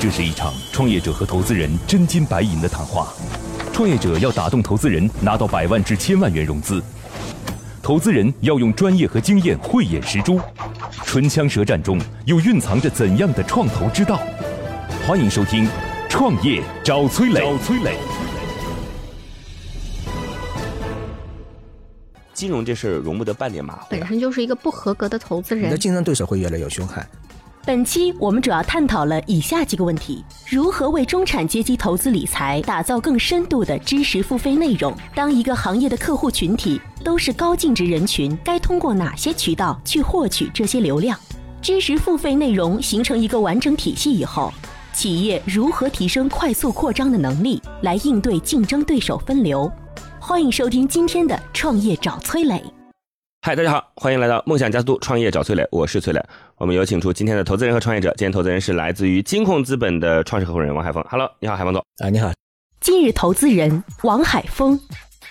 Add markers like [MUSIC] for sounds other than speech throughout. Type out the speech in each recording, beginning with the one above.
这是一场创业者和投资人真金白银的谈话。创业者要打动投资人，拿到百万至千万元融资；投资人要用专业和经验慧眼识珠。唇枪舌战中，又蕴藏着怎样的创投之道？欢迎收听《创业找崔磊》。找崔磊。金融这事儿容不得半点马虎。本身就是一个不合格的投资人，你的竞争对手会越来越凶悍。本期我们主要探讨了以下几个问题：如何为中产阶级投资理财打造更深度的知识付费内容？当一个行业的客户群体都是高净值人群，该通过哪些渠道去获取这些流量？知识付费内容形成一个完整体系以后，企业如何提升快速扩张的能力，来应对竞争对手分流？欢迎收听今天的创业找崔磊。嗨，大家好，欢迎来到梦想加速度创业找崔磊，我是崔磊。我们有请出今天的投资人和创业者。今天投资人是来自于金控资本的创始合伙人王海峰。Hello，你好，海峰总。啊，你好。今日投资人王海峰，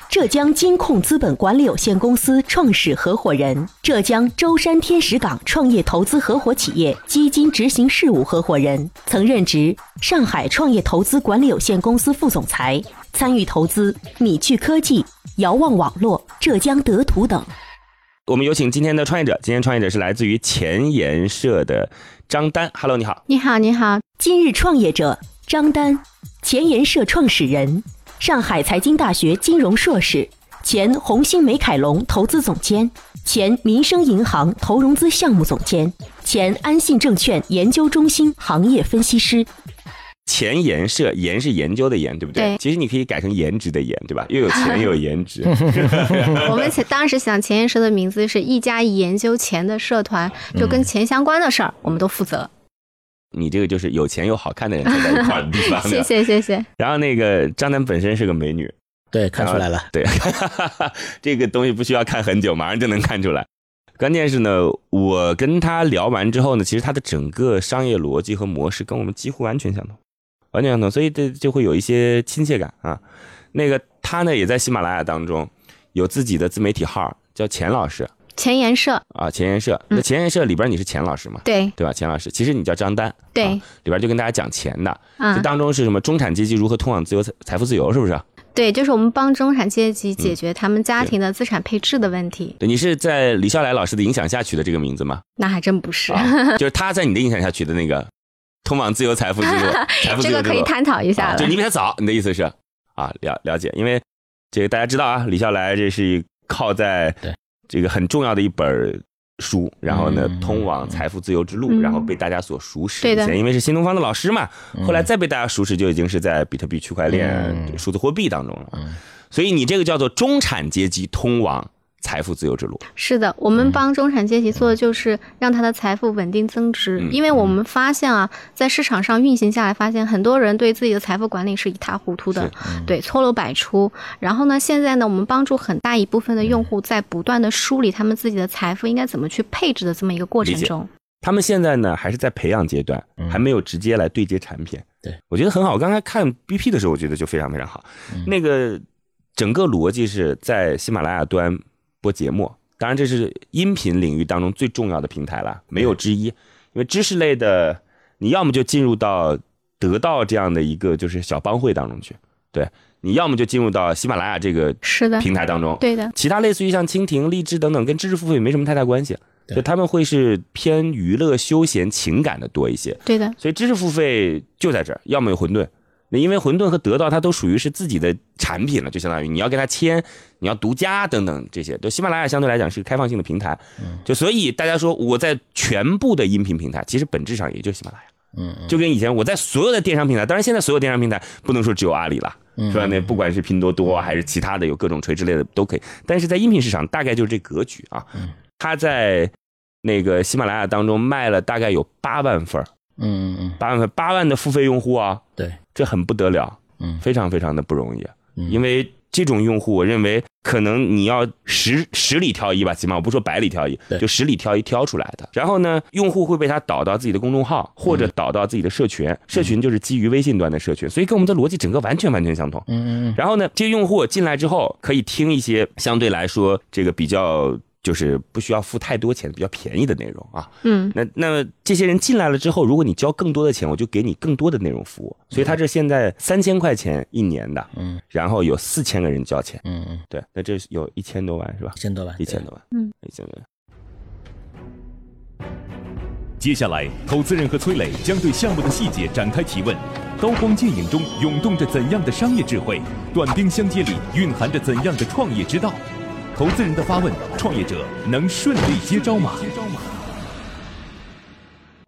浙江金控资本管理有限公司创始合伙人，浙江舟山天使港创业投资合伙企业基金执行事务合伙人，曾任职上海创业投资管理有限公司副总裁，参与投资米趣科技、遥望网络、浙江德图等。我们有请今天的创业者。今天创业者是来自于前沿社的张丹。Hello，你好。你好，你好。今日创业者张丹，前沿社创始人，上海财经大学金融硕士，前红星美凯龙投资总监，前民生银行投融资项目总监，前安信证券研究中心行业分析师。前研社研是研究的研，对不对？对。其实你可以改成颜值的颜，对吧？又有钱又有颜值。[LAUGHS] [LAUGHS] 我们当时想前研社的名字是一家研究钱的社团，就跟钱相关的事儿我们都负责。你这个就是有钱又好看的人在一块的地方。[LAUGHS] 谢谢谢谢。然后那个张楠本身是个美女，对，看出来了。对，这个东西不需要看很久，马上就能看出来。关键是呢，我跟他聊完之后呢，其实他的整个商业逻辑和模式跟我们几乎完全相同。完全相同，所以这就会有一些亲切感啊。那个他呢，也在喜马拉雅当中有自己的自媒体号，叫钱老师。钱研社啊，钱研社。那钱研社里边你是钱老师嘛？对，对吧？钱老师，其实你叫张丹。对，里边就跟大家讲钱的。这当中是什么？中产阶级如何通往自由财财富自由，是不是？对，就是我们帮中产阶级解决他们家庭的资产配置的问题。对，你是在李笑来老师的影响下取的这个名字吗？那还真不是，就是他在你的影响下取的那个。通往自由财富 [LAUGHS] 之路，这个可以探讨一下了。就你比他早，你的意思是啊？了了解，因为这个大家知道啊，李笑来这是靠在这个很重要的一本书，然后呢，通往财富自由之路，然后被大家所熟识。对的，因为是新东方的老师嘛，后来再被大家熟识，就已经是在比特币、区块链、数字货币当中了。所以你这个叫做中产阶级通往。财富自由之路是的，我们帮中产阶级做的就是让他的财富稳定增值，因为我们发现啊，在市场上运行下来，发现很多人对自己的财富管理是一塌糊涂的，对，错漏百出。然后呢，现在呢，我们帮助很大一部分的用户在不断的梳理他们自己的财富应该怎么去配置的这么一个过程中。他们现在呢，还是在培养阶段，还没有直接来对接产品。对我觉得很好。我刚才看 BP 的时候，我觉得就非常非常好。那个整个逻辑是在喜马拉雅端。播节目，当然这是音频领域当中最重要的平台了，没有之一。因为知识类的，你要么就进入到得到这样的一个就是小帮会当中去，对，你要么就进入到喜马拉雅这个是的平台当中，对的。其他类似于像蜻蜓、荔枝等等，跟知识付费没什么太大关系，就他们会是偏娱乐、休闲、情感的多一些，对的。所以知识付费就在这儿，要么有混沌。那因为混沌和得到，它都属于是自己的产品了，就相当于你要跟他签，你要独家等等这些。就喜马拉雅相对来讲是个开放性的平台，就所以大家说我在全部的音频平台，其实本质上也就喜马拉雅，嗯，就跟以前我在所有的电商平台，当然现在所有电商平台不能说只有阿里了，是吧？那不管是拼多多还是其他的，有各种垂直类的都可以。但是在音频市场大概就是这格局啊，他在那个喜马拉雅当中卖了大概有八万份嗯嗯嗯，八万份八万的付费用户啊，对。这很不得了，嗯，非常非常的不容易，因为这种用户，我认为可能你要十十里挑一吧，起码我不说百里挑一，就十里挑一挑出来的。然后呢，用户会被他导到自己的公众号，或者导到自己的社群，社群就是基于微信端的社群，所以跟我们的逻辑整个完全完全相同。嗯嗯。然后呢，这些用户进来之后，可以听一些相对来说这个比较就是不需要付太多钱，比较便宜的内容啊。嗯，那那这些人进来了之后，如果你交更多的钱，我就给你更多的内容服务。所以他这现在三千块钱一年的，嗯，然后有四千个人交钱，嗯嗯，对，那这有一千多万是吧一？千多万，一千多万，嗯，一千多万。接下来，投资人和崔磊将对项目的细节展开提问。刀光剑影中涌动着怎样的商业智慧？短兵相接里蕴含着怎样的创业之道？投资人的发问，创业者能顺利接招吗？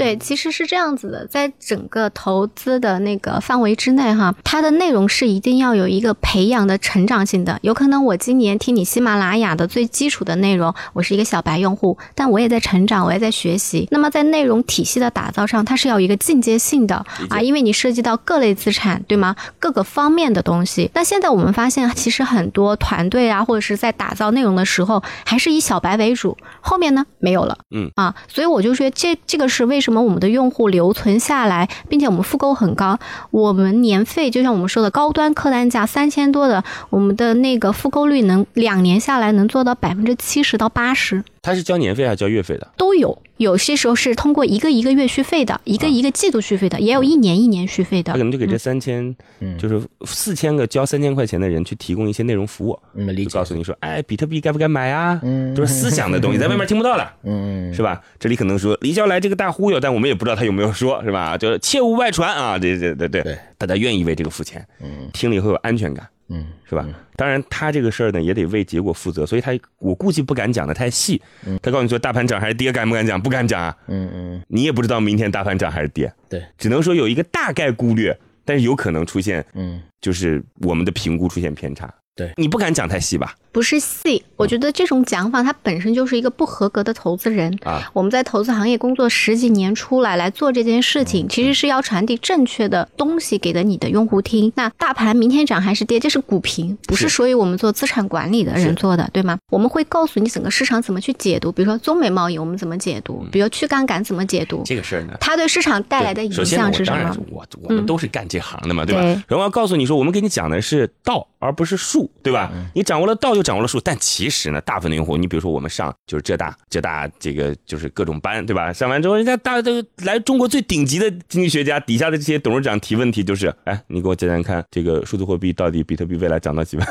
对，其实是这样子的，在整个投资的那个范围之内，哈，它的内容是一定要有一个培养的成长性的。有可能我今年听你喜马拉雅的最基础的内容，我是一个小白用户，但我也在成长，我也在学习。那么在内容体系的打造上，它是要有一个进阶性的啊，因为你涉及到各类资产，对吗？各个方面的东西。那现在我们发现，其实很多团队啊，或者是在打造内容的时候，还是以小白为主，后面呢没有了。嗯啊，所以我就觉得这这个是为什么我们的用户留存下来，并且我们复购很高。我们年费就像我们说的高端客单价三千多的，我们的那个复购率能两年下来能做到百分之七十到八十他是交年费还是交月费的？都有。有些时候是通过一个一个月续费的，一个一个季度续费的，也有一年一年续费的他可。能就给这三千、嗯就是四千个交三千块钱的人去提供一些内容服务，嗯，就告诉你说，哎，比特币该不该买啊？嗯都是思想的东西，[LAUGHS] 在外面听不到的。嗯，是吧？这里可能说李笑来这个大忽悠，但我们也不知道他有没有说，是吧？就是切勿外传啊！这这对对对，大家愿意为这个付钱，嗯听了以后有安全感，嗯是吧？当然，他这个事儿呢也得为结果负责，所以他我估计不敢讲的太细。他告诉你说大盘涨还是跌，敢不敢讲？不敢讲啊！嗯嗯，你也不知道明天大盘涨还是跌，对，只能说有一个大概估略，但是有可能出现嗯就是我们的评估出现偏差。对你不敢讲太细吧？不是细，我觉得这种讲法它本身就是一个不合格的投资人啊。我们在投资行业工作十几年出来来做这件事情，其实是要传递正确的东西给的你的用户听。那大盘明天涨还是跌，这是股评，不是是属于我们做资产管理的人做的，对吗？我们会告诉你整个市场怎么去解读，比如说中美贸易我们怎么解读，比如去杠杆怎么解读，这个事儿呢，它对市场带来的影响是什么我？我我们都是干这行的嘛，对吧？然后要告诉你说，我们给你讲的是道，而不是术，对吧？你掌握了道，就掌握了术。但其实呢，大部分的用户，你比如说我们上就是浙大，浙大这个就是各种班，对吧？上完之后，人家大这个来中国最顶级的经济学家底下的这些董事长提问题就是，哎，你给我讲讲看，这个数字货币到底比特币未来涨到几万？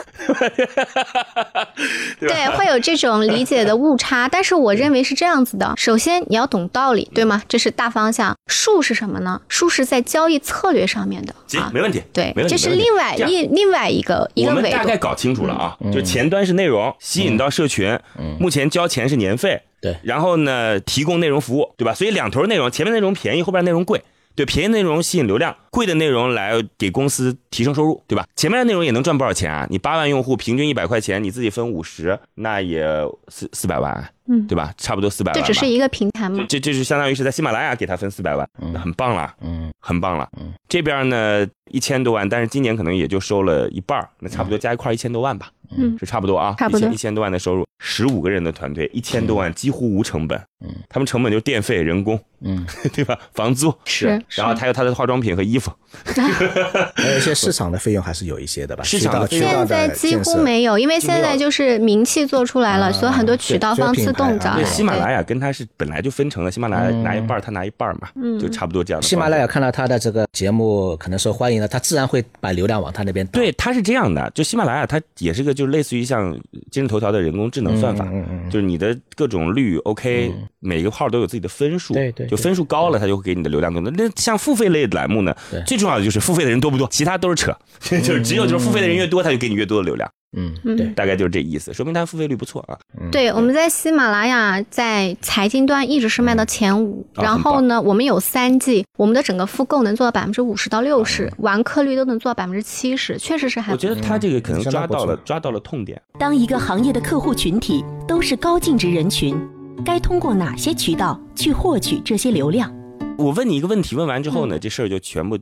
[LAUGHS] 对，会有这种理解的误差，但是我认为是这样子的：[LAUGHS] 首先你要懂道理，对吗？这是大方向。术是什么呢？术是在交易策略上面的啊，。行没问题，对没问，题。这是另外另另外一个一我们。大概搞清楚了啊，就前端是内容，吸引到社群，目前交钱是年费，对然后呢提供内容服务，对吧？所以两头内容，前面内容便宜，后边内容贵。对，便宜内容吸引流量，贵的内容来给公司提升收入，对吧？前面的内容也能赚不少钱啊！你八万用户，平均一百块钱，你自己分五十，那也四四百万，嗯。对吧？差不多四百万。这只是一个平台嘛？这这是相当于是在喜马拉雅给他分四百万，那很棒了，嗯。很棒了。嗯。这边呢一千多万，但是今年可能也就收了一半儿那差不多加一块一千多万吧，嗯。是差不多啊，差不多。一千多万的收入，十五个人的团队，一千多万几乎无成本，嗯，他们成本就是电费、人工，嗯，[LAUGHS] 对吧？房租。是。然后还有他的化妆品和衣服，还有一些市场的费用还是有一些的吧，市场的现在几乎没有，因为现在就是名气做出来了，啊所以很多渠道方自动找对来。喜马拉雅跟他是本来就分成了，喜马拉雅嗯拿一半儿，他拿一半儿嘛，嗯就差不多这样的。喜马拉雅看到他的这个节目可能受欢迎了，他自然会把流量往他那边。对，它是这样的，就喜马拉雅它也是个就是类似于像今日头条的人工智能算法，嗯嗯嗯就是你的各种率 OK，、每个号都有自己的分数，对对对就分数高了，它就会给你的流量更多。那像付费类的栏目呢，最重要的就是付费的人多不多，其他都是扯，[LAUGHS] 就是只有就是付费的人越多，他就给你越多的流量，嗯，嗯对，大概就是这意思，说明它付费率不错啊。对，我们在喜马拉雅在财经端一直是卖到前五，啊然后呢，我们有三季，我们的整个复购能做到百分之五十到六十，完客率都能做到百分之七十，确实是还我觉得他这个可能抓到了抓到了痛点，当一个行业的客户群体都是高净值人群，该通过哪些渠道去获取这些流量？我问你一个问题，问完之后呢，这事儿就全部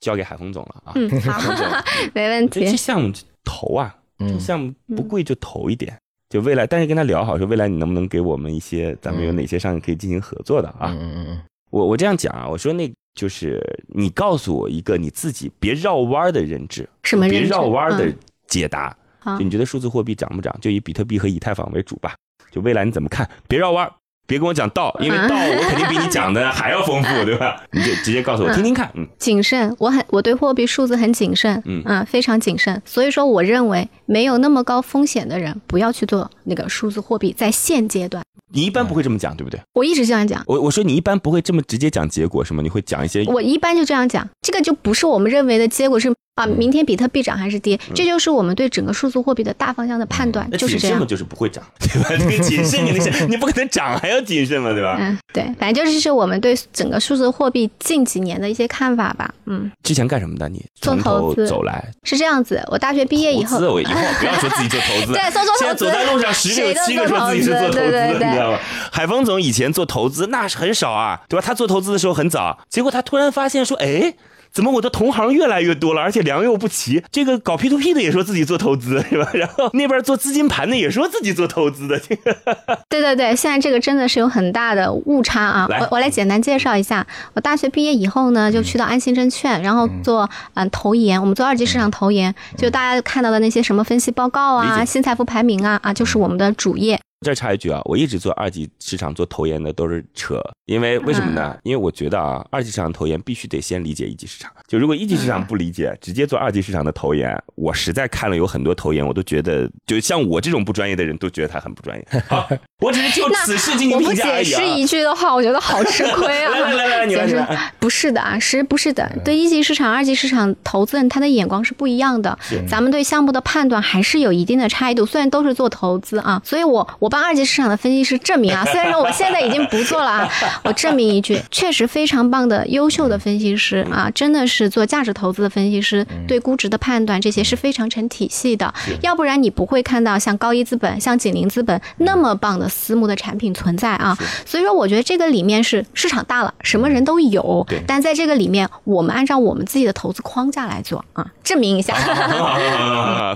交给海峰总了啊。嗯，好，[LAUGHS] 没问题这题。项目投啊，这嗯项目不贵就投一点。就未来，但是跟他聊好说，未来你能不能给我们一些，咱们有哪些上面可以进行合作的啊？嗯嗯嗯我我这样讲啊，我说那就是你告诉我一个你自己别绕弯的认知，什么认知绕弯的嗯解答。好就你觉得数字货币涨不涨？就以比特币和以太坊为主吧。就未来你怎么看？别绕弯儿，别跟我讲道，因为啊道我肯定比你讲的 [LAUGHS] 还要丰富，对吧？你就直接告诉我听听看。嗯，谨慎，我很我对货币数字很谨慎，嗯非常谨慎。所以说，我认为没有那么高风险的人不要去做那个数字货币，在现阶段，你一般不会这么讲，对不对？我一直这样讲。我我说你一般不会这么直接讲结果是吗？你会讲一些我一般就这样讲，这个就不是我们认为的结果是啊，明天比特币涨还是跌，这就是我们对整个数字货币的大方向的判断，那就是这样谨慎嘛，。就是不会涨，对吧？这个谨慎，你那是 [LAUGHS] 你不可能涨还要谨慎嘛，对吧？嗯，对，反正就是是我们对整个数字货币近几年的一些看法吧。嗯，之前干什么的？你做从头投资走来，是这样子。我大学毕业以后，投资，我以后不要说自己做投资，[LAUGHS] 对做做投资现在走在路上，十个有七个说自己是做投资的，你知道吗？海峰总以前做投资那是很少啊，对吧？他做投资的时候很早，结果他突然发现说，哎。怎么我的同行越来越多了，而且良莠不齐？这个搞 P to P 的也说自己做投资，是吧？然后那边做资金盘的也说自己做投资的，这个 [LAUGHS] 对对对，现在这个真的是有很大的误差啊！我我来简单介绍一下，我大学毕业以后呢，就去到安信证券，然后做嗯投研，我们做二级市场投研，就大家看到的那些什么分析报告啊、新财富排名啊啊，就是我们的主业。这儿插一句啊，我一直做二级市场做投研的都是扯，因为为什么呢？因为我觉得啊，二级市场投研必须得先理解一级市场。就如果一级市场不理解，直接做二级市场的投研，我实在看了有很多投研，我都觉得，就像我这种不专业的人都觉得他很不专业。[LAUGHS] 好，我只是就此事进行我不评价而已啊。解释一句的话，我觉得好吃亏啊！来来来来你 [LAUGHS] 来解释你来不是的啊，是不是的。对一级市场、二级市场投资人，他的眼光是不一样的。咱们对项目的判断还是有一定的差异度。虽然都是做投资啊，所以我我帮二级市场的分析师证明啊，虽然说我现在已经不做了啊，我证明一句，确实非常棒的、优秀的分析师啊，真的是做价值投资的分析师，对估值的判断这些是非常成体系的。要不然你不会看到像高一资本、像景林资本那么棒的私募的产品存在啊。所以说，我觉得这个里面是市场大了，什么人都有对，但在这个里面，我们按照我们自己的投资框架来做啊，证明一下。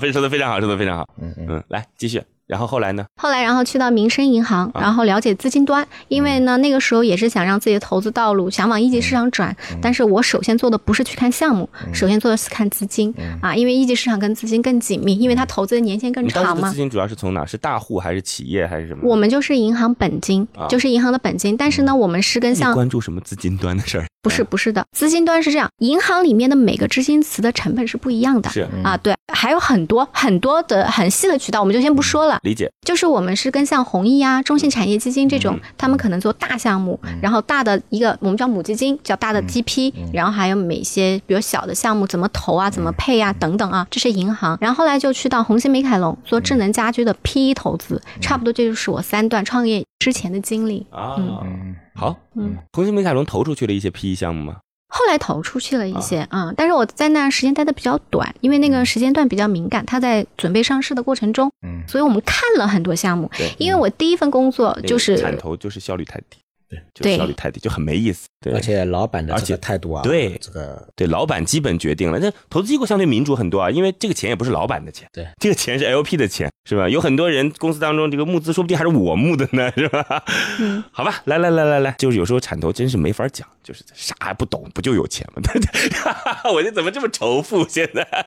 非说的非常好，说的非常好。嗯嗯，来继续。然后后来呢？后来，然后去到民生银行，然后了解资金端，因为呢，那个时候也是想让自己的投资道路想往一级市场转，但是我首先做的不是去看项目，首先做的是看资金啊，因为一级市场跟资金更紧密，因为它投资的年限更长嘛资。金主要是从哪？是大户还是企业还是什么？我们就是银行本金啊，就是银行的本金，但是呢，我们是跟你像关注什么资金端的事儿？不是不是的，资金端是这样，银行里面的每个执行词的成本是不一样的。是啊，对，还有很多很多的很细的渠道，我们就先不说了。理解。就是我们是跟像弘毅啊、中信产业基金这种，他们可能做大项目，然后大的一个我们叫母基金，叫大的 GP，然后还有每些比如小的项目怎么投啊、怎么配啊等等啊，这是银行。然后后来就去到红星美凯龙做智能家居的 PE 投资，差不多这就是我三段创业之前的经历。啊，嗯好，嗯，红星美凯龙投出去了一些 PE 项目吗？后来投出去了一些，嗯，但是我在那时间待的比较短，因为那个时间段比较敏感，它在准备上市的过程中，嗯。所以我们看了很多项目。对，因为我第一份工作那个就是产投就是效率太低，对，就效率太低，就很没意思。对，而且老板的这而且个态度啊，对这个对，老板基本决定了。那投资机构相对民主很多啊，因为这个钱也不是老板的钱，对，这个钱是 LP 的钱，是吧？有很多人公司当中这个募资说不定还是我募的呢，是吧？嗯，好吧，来来来来来，就是有时候产投真是没法讲，就是啥也不懂，不就有钱吗？[LAUGHS] 我这怎么这么仇富？现在。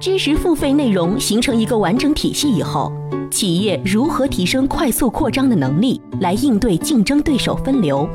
知识付费内容形成一个完整体系以后，企业如何提升快速扩张的能力，来应对竞争对手分流？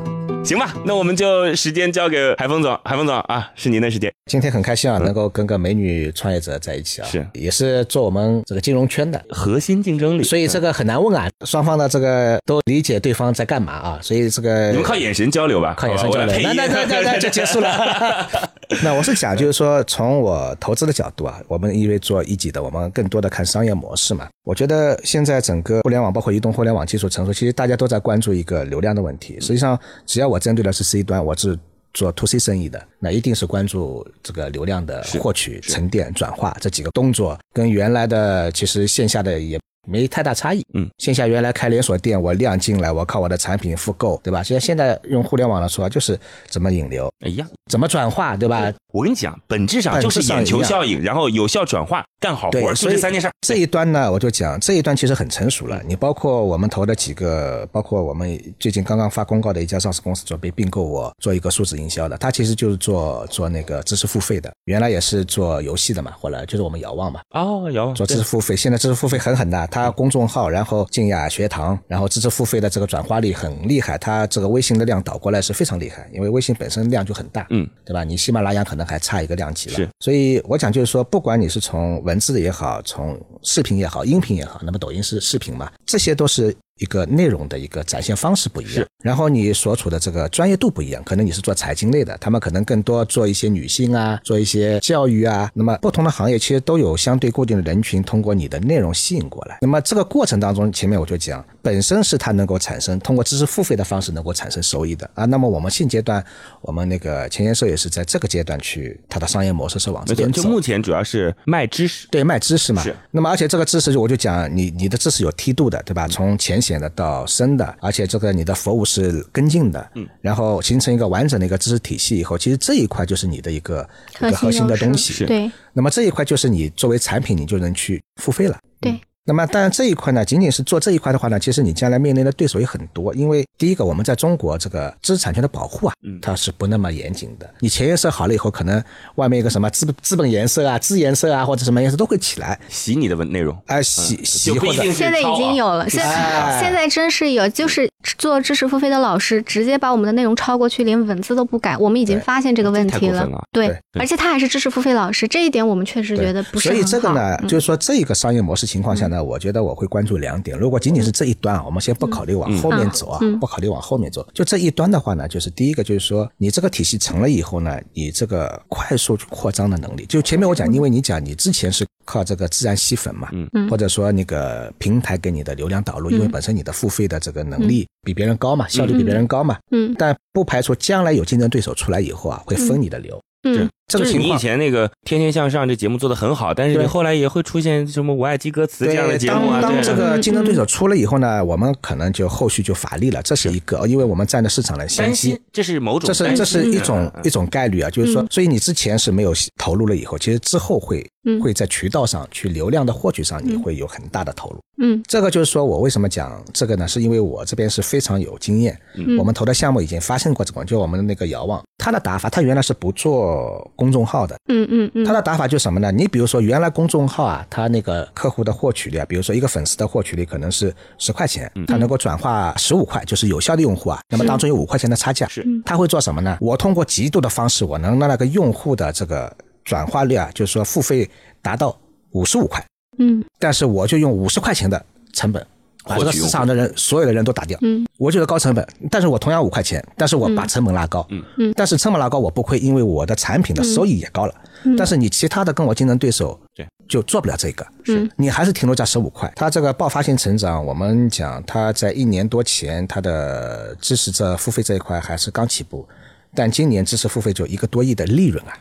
行吧，那我们就时间交给海峰总，海峰总啊，是您的时间。今天很开心啊，能够跟个美女创业者在一起啊，是。也是做我们这个金融圈的，核心竞争力，所以这个很难问啊，双方的这个都理解对方在干嘛啊，所以这个你们靠眼神交流吧，靠眼神交流，那那那那那就结束了。[LAUGHS] [LAUGHS] 那我是想，就是说从我投资的角度啊，我们因为做一级的，我们更多的看商业模式嘛。我觉得现在整个互联网，包括移动互联网技术成熟，其实大家都在关注一个流量的问题。实际上，只要我针对的是 C 端，我是做 To C 生意的，那一定是关注这个流量的获取、沉淀、转化这几个动作，跟原来的其实线下的也。没太大差异，嗯，线下原来开连锁店，我量进来，我靠我的产品复购，对吧？现在现在用互联网来说，就是怎么引流，一样，怎么转化，对吧？我跟你讲，本质上就是眼球效应，然后有效转化，干好活，就这三件事。这一端呢，我就讲这一端其实很成熟了。你包括我们投的几个，包括我们最近刚刚发公告的一家上市公司，准备并购我做一个数字营销的，他其实就是做做那个知识付费的，原来也是做游戏的嘛，后来就是我们遥望嘛。哦，遥望做知识付费，现在知识付费很狠的，它公众号，然后静雅学堂，然后知识付费的这个转化率很厉害，它这个微信的量导过来是非常厉害，因为微信本身量就很大，嗯，对吧？你喜马拉雅可能还差一个量级。是，所以我讲就是说，不管你是从文字也好，从视频也好，音频也好，那么抖音是视频嘛，这些都是。一个内容的一个展现方式不一样，然后你所处的这个专业度不一样，可能你是做财经类的，他们可能更多做一些女性啊，做一些教育啊，那么不同的行业其实都有相对固定的人群，通过你的内容吸引过来。那么这个过程当中，前面我就讲，本身是它能够产生通过知识付费的方式能够产生收益的啊。那么我们现阶段，我们那个前沿社也是在这个阶段去它的商业模式是往这边走。就目前主要是卖知识，对，卖知识嘛。是。那么而且这个知识就我就讲，你你的知识有梯度的，对吧？从浅显得到深。的，而且这个你的服务是跟进的，嗯，然后形成一个完整的一个知识体系以后，其实这一块就是你的一个一个核心的东西，对。那么这一块就是你作为产品，你就能去付费了，对。那么，当然这一块呢，仅仅是做这一块的话呢，其实你将来面临的对手也很多。因为第一个，我们在中国这个知识产权的保护啊，它是不那么严谨的。你前沿色好了以后，可能外面一个什么资资本颜色啊、资颜色啊，或者什么颜色都会起来。洗你的文内容。哎，洗洗或者现在已经有了，现在现在真是有，就是做知识付费的老师直接把我们的内容抄过去，连文字都不改。我们已经发现这个问题了，对，而且他还是知识付费老师，这一点我们确实觉得不是所以这个呢，就是说这个商业模式情况下呢，我觉得我会。关注两点，如果仅仅是这一端啊，我们先不考虑往后面走啊，不考虑往后面做，就这一端的话呢，就是第一个就是说，你这个体系成了以后呢，你这个快速扩张的能力，就前面我讲，因为你讲你之前是靠这个自然吸粉嘛，嗯，或者说那个平台给你的流量导入，因为本身你的付费的这个能力比别人高嘛，效率比别人高嘛，嗯，但不排除将来有竞争对手出来以后啊，会分你的流。嗯，就是你以前那个《天天向上》这节目做的很好，但是你后来也会出现什么“我爱记歌词”这样的节目啊。当当这个竞争对手出了以后呢，我们可能就后续就乏力了，这是一个，因为我们占的市场的先机，这是某种，这是这是一种一种概率啊，就是说，所以你之前是没有投入了以后，其实之后会会在渠道上去流量的获取上，你会有很大的投入。嗯，这个就是说我为什么讲这个呢？是因为我这边是非常有经验，我们投的项目已经发生过这种，就我们的那个遥望，他的打法，他原来是不做公众号的，嗯嗯嗯，他的打法就是什么呢？你比如说原来公众号啊，他那个客户的获取率啊，比如说一个粉丝的获取率可能是十块钱，他能够转化十五块，就是有效的用户啊，那么当中有五块钱的差价，是，他会做什么呢？我通过极度的方式，我能让那个用户的这个转化率啊，就是说付费达到五十五块，嗯，但是我就用五十块钱的。成本，把这个市场的人所有的人都打掉。嗯，我觉得高成本，但是我同样五块钱，但是我把成本拉高。嗯嗯，但是成本拉高我不亏，因为我的产品的收益也高了。嗯，但是你其他的跟我竞争对手对就做不了这个。是，你还是停留在十五块。它这个爆发性成长，我们讲它在一年多前，它的知识这付费这一块还是刚起步，但今年知识付费就一个多亿的利润啊。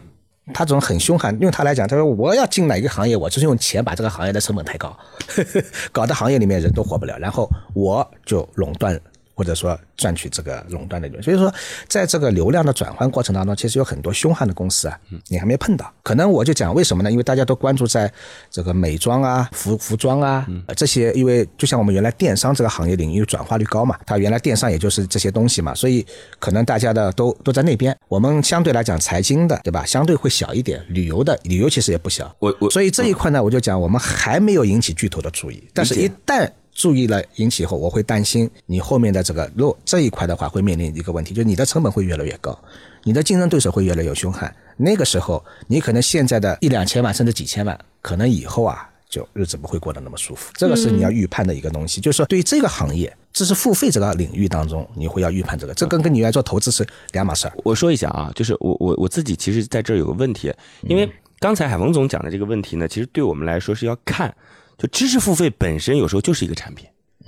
他这种很凶悍，用他来讲，他说我要进哪一个行业，我就是用钱把这个行业的成本抬高，[LAUGHS] 搞得行业里面人都活不了，然后我就垄断。或者说赚取这个垄断的利润，所以说在这个流量的转换过程当中，其实有很多凶悍的公司啊，你还没碰到。可能我就讲为什么呢？因为大家都关注在这个美妆啊、服服装啊这些，因为就像我们原来电商这个行业领域转化率高嘛，它原来电商也就是这些东西嘛，所以可能大家的都都在那边。我们相对来讲财经的，对吧？相对会小一点，旅游的旅游其实也不小。我我所以这一块呢，我就讲我们还没有引起巨头的注意，但是一旦注意了引起以后，我会担心你后面的这个，如果这一块的话，会面临一个问题，就是你的成本会越来越高，你的竞争对手会越来越凶悍。那个时候，你可能现在的一两千万甚至几千万，可能以后啊，就日子不会过得那么舒服。这个是你要预判的一个东西，就是说对于这个行业知识付费这个领域当中，你会要预判这个，这跟跟你来做投资是两码事儿。我说一下啊，就是我我我自己其实在这儿有个问题，因为刚才海峰总讲的这个问题呢，其实对我们来说是要看，就知识付费本身有时候就是一个产品。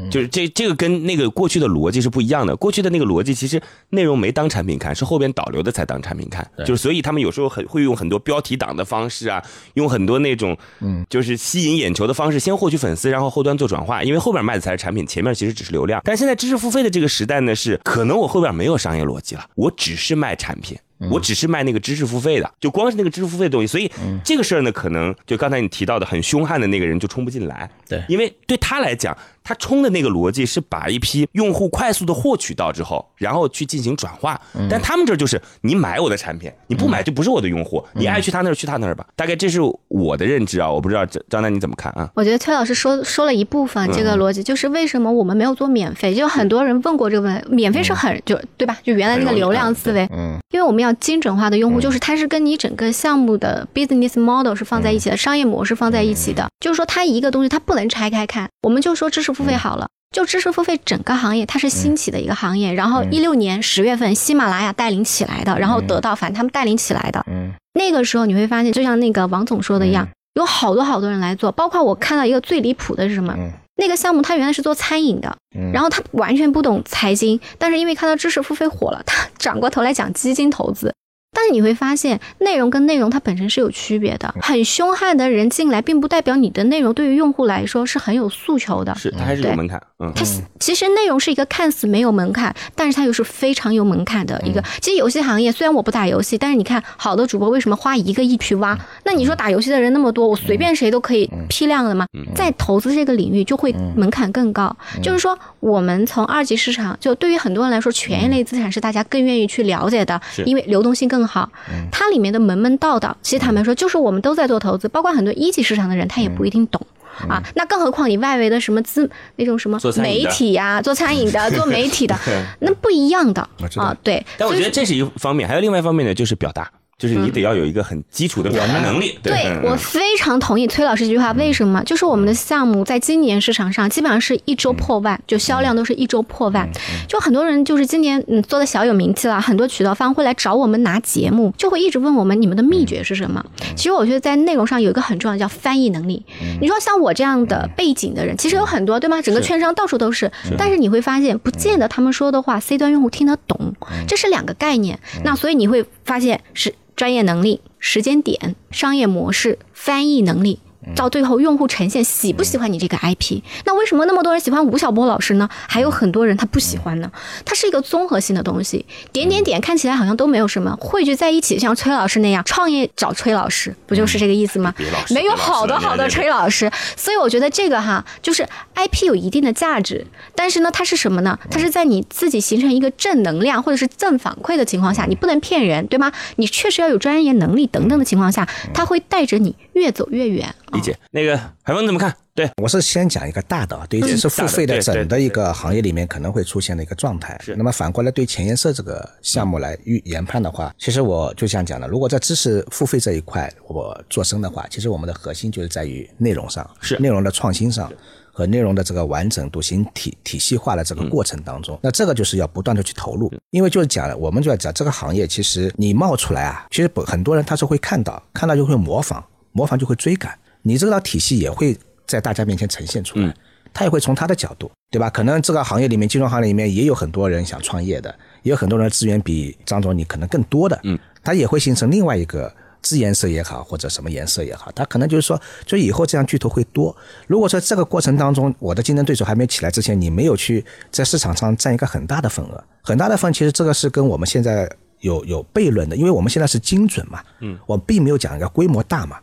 就是这这个跟那个过去的逻辑是不一样的。过去的那个逻辑其实内容没当产品看，是后边导流的才当产品看。就是所以他们有时候很会用很多标题党的方式啊，用很多那种嗯，就是吸引眼球的方式，先获取粉丝，然后后端做转化。因为后边卖的才是产品，前面其实只是流量。但现在知识付费的这个时代呢，是可能我后边没有商业逻辑了，我只是卖产品。我只是卖那个知识付费的，就光是那个知识付费的东西，所以这个事儿呢，可能就刚才你提到的很凶悍的那个人就冲不进来。对，因为对他来讲，他冲的那个逻辑是把一批用户快速的获取到之后，然后去进行转化。但他们这就是你买我的产品，你不买就不是我的用户，你爱去他那儿去他那儿吧。大概这是我的认知啊，我不知道张张楠你怎么看啊？我觉得崔老师说说了一部分这个逻辑，就是为什么我们没有做免费？就很多人问过这个问，免费是很就对吧？就原来那个流量思维，嗯，因为我们要精准化的用户。就是它是跟你整个项目的 business model 是放在一起的，商业模式放在一起的。就是说，它一个东西它不能拆开看。我们就说知识付费好了，就知识付费整个行业它是兴起的一个行业。然后一六年十月份，喜马拉雅带领起来的，然后得到反正他们带领起来的。嗯，那个时候你会发现，就像那个王总说的一样，有好多好多人来做。包括我看到一个最离谱的是什么？那个项目他原来是做餐饮的，然后他完全不懂财经，但是因为看到知识付费火了，他 [LAUGHS] 转过头来讲基金投资。但是你会发现，内容跟内容它本身是有区别的。很凶悍的人进来，并不代表你的内容对于用户来说是很有诉求的。是，它还是有门槛。嗯，它其实内容是一个看似没有门槛，但是它又是非常有门槛的一个。其实游戏行业虽然我不打游戏，但是你看好的主播为什么花一个亿去挖？那你说打游戏的人那么多，我随便谁都可以批量的吗？在投资这个领域就会门槛更高。就是说，我们从二级市场，就对于很多人来说，权益类资产是大家更愿意去了解的，因为流动性更。更好，它里面的门门道道，其实坦白说，就是我们都在做投资，包括很多一级市场的人，他也不一定懂啊。那更何况你外围的什么资那种什么媒体呀，[LAUGHS] 做餐饮的、做媒体的，[LAUGHS] 那不一样的啊。对，但我觉得这是一方面，还有另外一方面呢，就是表达。就是你得要有一个很基础的表达能力。对我非常同意崔老师这句话。为什么？就是我们的项目在今年市场上基本上是一周破万，就销量都是一周破万。就很多人就是今年嗯做的小有名气了，很多渠道方会来找我们拿节目，就会一直问我们你们的秘诀是什么。其实我觉得在内容上有一个很重要的叫翻译能力。你说像我这样的背景的人，其实有很多对吗？整个券商到处都是，但是你会发现不见得他们说的话 C 端用户听得懂，这是两个概念。那所以你会发现是。专业能力、时间点、商业模式、翻译能力。到最后，用户呈现喜不喜欢你这个 IP？那为什么那么多人喜欢吴晓波老师呢？还有很多人他不喜欢呢？它是一个综合性的东西，点点点看起来好像都没有什么，汇聚在一起，像崔老师那样创业找崔老师，不就是这个意思吗？没有好多好多崔老师，所以我觉得这个哈，就是 IP 有一定的价值，但是呢，它是什么呢？它是在你自己形成一个正能量或者是正反馈的情况下，你不能骗人，对吗？你确实要有专业能力等等的情况下，它会带着你越走越远。理解那个海峰怎么看？对我是先讲一个大的，对知识付费的整的一个行业里面可能会出现的一个状态。是。那么反过来对前沿社这个项目来预研判的话，其实我就像讲的，如果在知识付费这一块我做深的话，其实我们的核心就是在于内容上，是内容的创新上和内容的这个完整度、形体体系化的这个过程当中。那这个就是要不断的去投入，因为就是讲了，我们就要讲这个行业，其实你冒出来啊，其实不很多人他是会看到，看到就会模仿，模仿就会追赶。你这套体系也会在大家面前呈现出来，他也会从他的角度，对吧？可能这个行业里面，金融行业里面也有很多人想创业的，也有很多人资源比张总你可能更多的，嗯，他也会形成另外一个资颜色也好，或者什么颜色也好，他可能就是说，就以后这样巨头会多。如果说这个过程当中，我的竞争对手还没起来之前，你没有去在市场上占一个很大的份额，很大的份，其实这个是跟我们现在有有悖论的，因为我们现在是精准嘛，嗯，我并没有讲一个规模大嘛。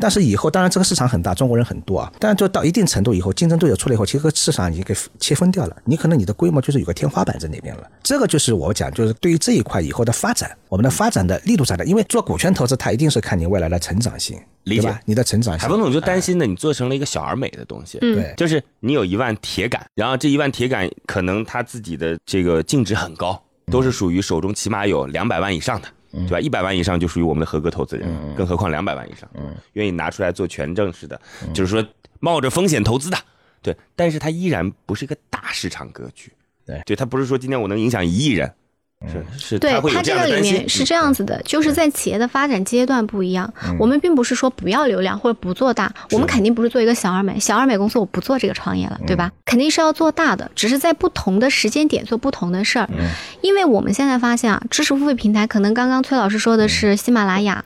但是以后当然这个市场很大，中国人很多啊，但是就到一定程度以后，竞争对手出来以后，其实市场已经给切分掉了。你可能你的规模就是有个天花板在那边了。这个就是我讲，就是对于这一块以后的发展，我们的发展的力度在哪？因为做股权投资，它一定是看你未来的成长性，对吧？你的成长性。海峰总就担心的，你做成了一个小而美的东西，对，就是你有一万铁杆，然后这一万铁杆可能他自己的这个净值很高，都是属于手中起码有两百万以上的。对吧？一百万以上就属于我们的合格投资人，更何况两百万以上，愿意拿出来做权证式的，就是说冒着风险投资的，对。但是它依然不是一个大市场格局，对，对，它不是说今天我能影响一亿人。是是，对它这个里面是这样子的，就是在企业的发展阶段不一样，我们并不是说不要流量或者不做大，我们肯定不是做一个小而美，小而美公司我不做这个创业了，对吧？肯定是要做大的，只是在不同的时间点做不同的事儿。因为我们现在发现啊，知识付费平台可能刚刚崔老师说的是喜马拉雅。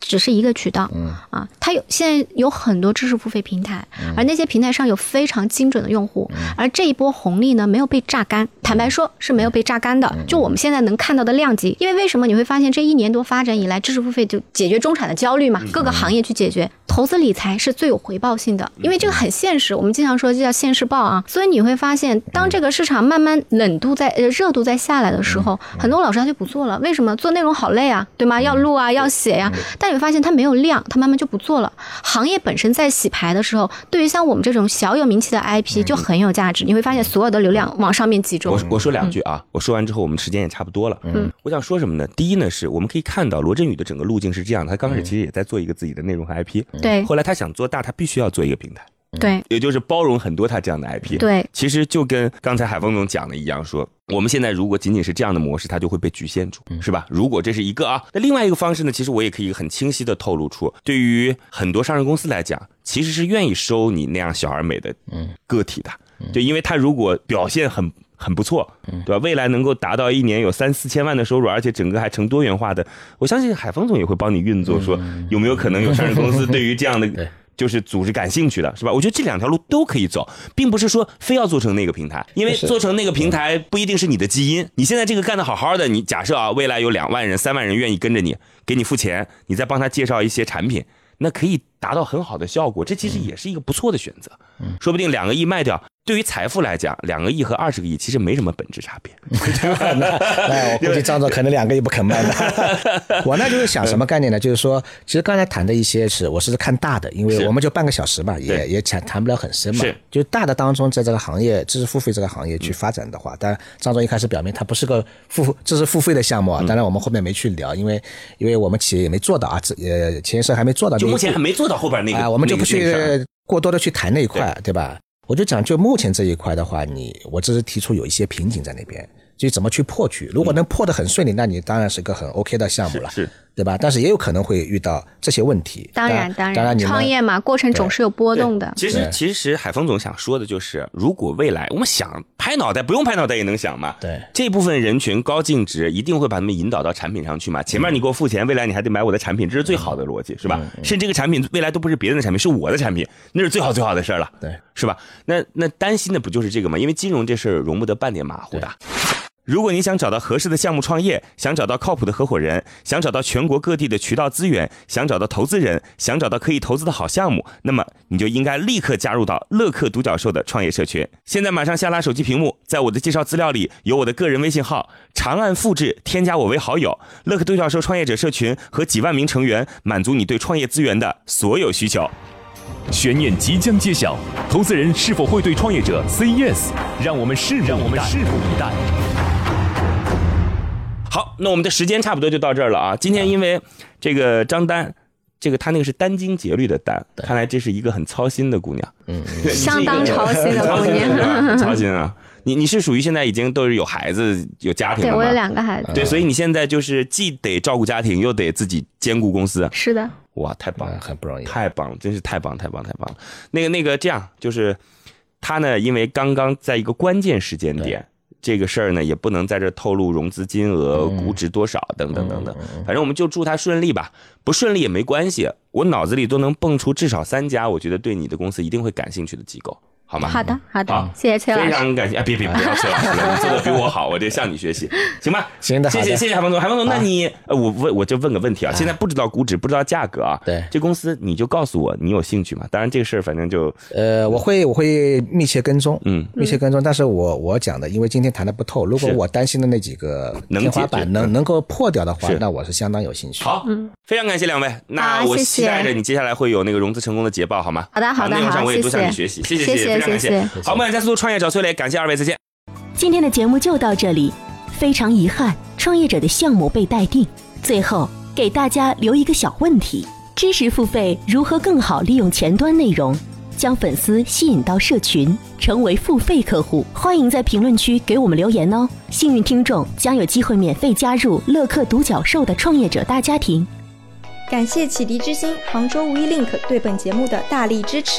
只是一个渠道，嗯啊，它有现在有很多知识付费平台，而那些平台上有非常精准的用户，而这一波红利呢没有被榨干，坦白说是没有被榨干的。就我们现在能看到的量级，因为为什么你会发现这一年多发展以来，知识付费就解决中产的焦虑嘛？各个行业去解决，投资理财是最有回报性的，因为这个很现实。我们经常说这叫现世报啊，所以你会发现，当这个市场慢慢冷度在呃热度在下来的时候，很多老师他就不做了。为什么做内容好累啊，对吗？要录啊，要写呀，但。你会发现他没有量，他慢慢就不做了。行业本身在洗牌的时候，对于像我们这种小有名气的 IP 就很有价值。你会发现所有的流量往上面集中。我我说两句啊，我说完之后，我们时间也差不多了。嗯，我想说什么呢？第一呢，是我们可以看到罗振宇的整个路径是这样的。他刚开始其实也在做一个自己的内容和 IP，对。后来他想做大，他必须要做一个平台。对，也就是包容很多他这样的 IP。对，其实就跟刚才海峰总讲的一样，说我们现在如果仅仅是这样的模式，它就会被局限住，是吧？如果这是一个啊，那另外一个方式呢，其实我也可以很清晰的透露出，对于很多上市公司来讲，其实是愿意收你那样小而美的个体的，对，因为他如果表现很很不错，对吧？未来能够达到一年有三四千万的收入，而且整个还成多元化的，我相信海峰总也会帮你运作，说有没有可能有上市公司对于这样的。[LAUGHS] 就是组织感兴趣的是吧？我觉得这两条路都可以走，并不是说非要做成那个平台，因为做成那个平台不一定是你的基因。你现在这个干得好好的，你假设啊，未来有两万人、三万人愿意跟着你，给你付钱，你再帮他介绍一些产品，那可以达到很好的效果。这其实也是一个不错的选择，说不定两个亿卖掉。对于财富来讲，两个亿和二十个亿其实没什么本质差别。[LAUGHS] 那我估计张总可能两个亿不肯卖的。[LAUGHS] 我那就是想什么概念呢？就是说，其实刚才谈的一些是我是看大的，因为我们就半个小时嘛，也也谈谈不了很深嘛。是，就大的当中，在这个行业知识付费这个行业去发展的话，当然张总一开始表明它不是个付知识付费的项目啊。当然我们后面没去聊，因为因为我们企业也没做到啊，这呃前世还没做到。就目前还没做到后边那个，我们就不去过多的去谈那一块，对吧？我就讲，就目前这一块的话，你我只是提出有一些瓶颈在那边，就怎么去破局。如果能破得很顺利，那你当然是个很 OK 的项目了。是。对吧？但是也有可能会遇到这些问题。当然，当然，创业嘛，过程总是有波动的。其实，其实海峰总想说的就是，如果未来我们想拍脑袋，不用拍脑袋也能想嘛。对，这部分人群高净值，一定会把他们引导到产品上去嘛。前面你给我付钱，未来你还得买我的产品，这是最好的逻辑，是吧？甚至这个产品未来都不是别人的产品，是我的产品，那是最好最好的事儿了。对，是吧？那那担心的不就是这个吗？因为金融这事儿容不得半点马虎的。如果你想找到合适的项目创业，想找到靠谱的合伙人，想找到全国各地的渠道资源，想找到投资人，想找到可以投资的好项目，那么你就应该立刻加入到乐客独角兽的创业社群。现在马上下拉手机屏幕，在我的介绍资料里有我的个人微信号，长按复制，添加我为好友。乐客独角兽创业者社群和几万名成员，满足你对创业资源的所有需求。悬念即将揭晓，投资人是否会对创业者 say yes？让我们拭目以待。好，那我们的时间差不多就到这儿了啊。今天因为这个张丹，这个她那个是殚精竭虑的丹，看来这是一个很操心的姑娘，嗯，相当操心的姑娘，[LAUGHS] 操心啊。你你是属于现在已经都是有孩子有家庭了对，我有两个孩子。对，所以你现在就是既得照顾家庭，又得自己兼顾公司。是的。哇，太棒了，很不容易，太棒了，真是太棒太棒太棒了。那个那个这样，就是他呢，因为刚刚在一个关键时间点。这个事儿呢，也不能在这透露融资金额、估值多少等等等等。反正我们就祝他顺利吧，不顺利也没关系。我脑子里都能蹦出至少三家，我觉得对你的公司一定会感兴趣的机构。好吗？好的，好的好，谢谢崔老师。非常感谢啊！别别不要 [LAUGHS] 崔老师了，你做的比我好，[LAUGHS] 我这向你学习，行吧？行的谢谢谢谢海峰总，海峰总，那你呃，我问我就问个问题啊，现在不知道估值，不知道价格啊，对这公司你就告诉我你有兴趣吗？当然这个事儿反正就呃，我会我会密切跟踪，嗯密切跟踪。但是我我讲的，因为今天谈的不透，如果我担心的那几个能天花解板能能够破掉的话，那我是相当有兴趣。好，非常感谢两位，那我期待着你接下来会有那个融资成功的捷报，好吗？好的好的内容上好我也多向你谢学习，谢谢谢谢，非常感谢谢好，我们加速度创业找崔磊，感谢二位，再见。今天的节目就到这里，非常遗憾，创业者的项目被待定。最后给大家留一个小问题：知识付费如何更好利用前端内容，将粉丝吸引到社群，成为付费客户？欢迎在评论区给我们留言哦！幸运听众将有机会免费加入乐客独角兽的创业者大家庭。感谢启迪之星、杭州无一 link 对本节目的大力支持。